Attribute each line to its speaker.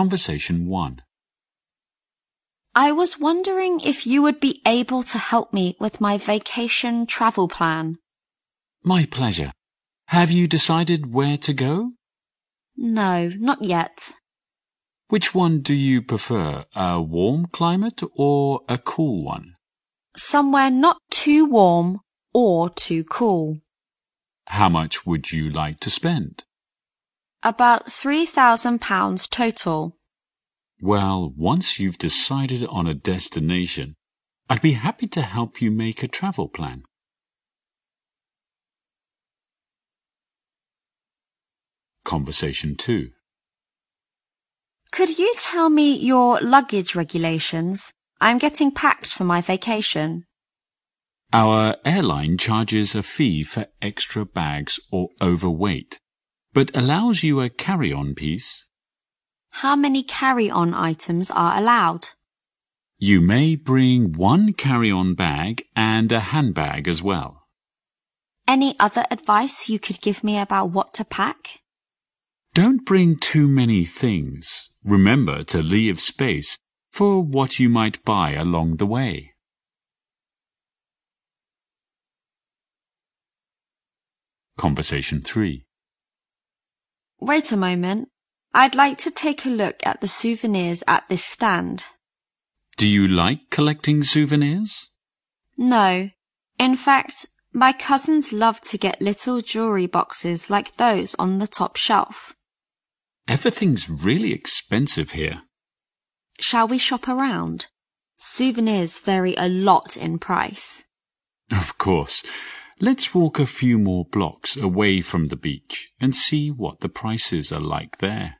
Speaker 1: Conversation 1.
Speaker 2: I was wondering if you would be able to help me with my vacation travel plan.
Speaker 1: My pleasure. Have you decided where to go?
Speaker 2: No, not yet.
Speaker 1: Which one do you prefer, a warm climate or a cool one?
Speaker 2: Somewhere not too warm or too cool.
Speaker 1: How much would you like to spend?
Speaker 2: About £3,000 total.
Speaker 1: Well, once you've decided on a destination, I'd be happy to help you make a travel plan. Conversation 2.
Speaker 2: Could you tell me your luggage regulations? I'm getting packed for my vacation.
Speaker 1: Our airline charges a fee for extra bags or overweight, but allows you a carry-on piece.
Speaker 2: How many carry-on items are allowed?
Speaker 1: You may bring one carry-on bag and a handbag as well.
Speaker 2: Any other advice you could give me about what to pack?
Speaker 1: Don't bring too many things. Remember to leave space for what you might buy along the way. Conversation 3.
Speaker 2: Wait a moment. I'd like to take a look at the souvenirs at this stand.
Speaker 1: Do you like collecting souvenirs?
Speaker 2: No. In fact, my cousins love to get little jewelry boxes like those on the top shelf.
Speaker 1: Everything's really expensive here.
Speaker 2: Shall we shop around? Souvenirs vary a lot in price.
Speaker 1: Of course. Let's walk a few more blocks away from the beach and see what the prices are like there.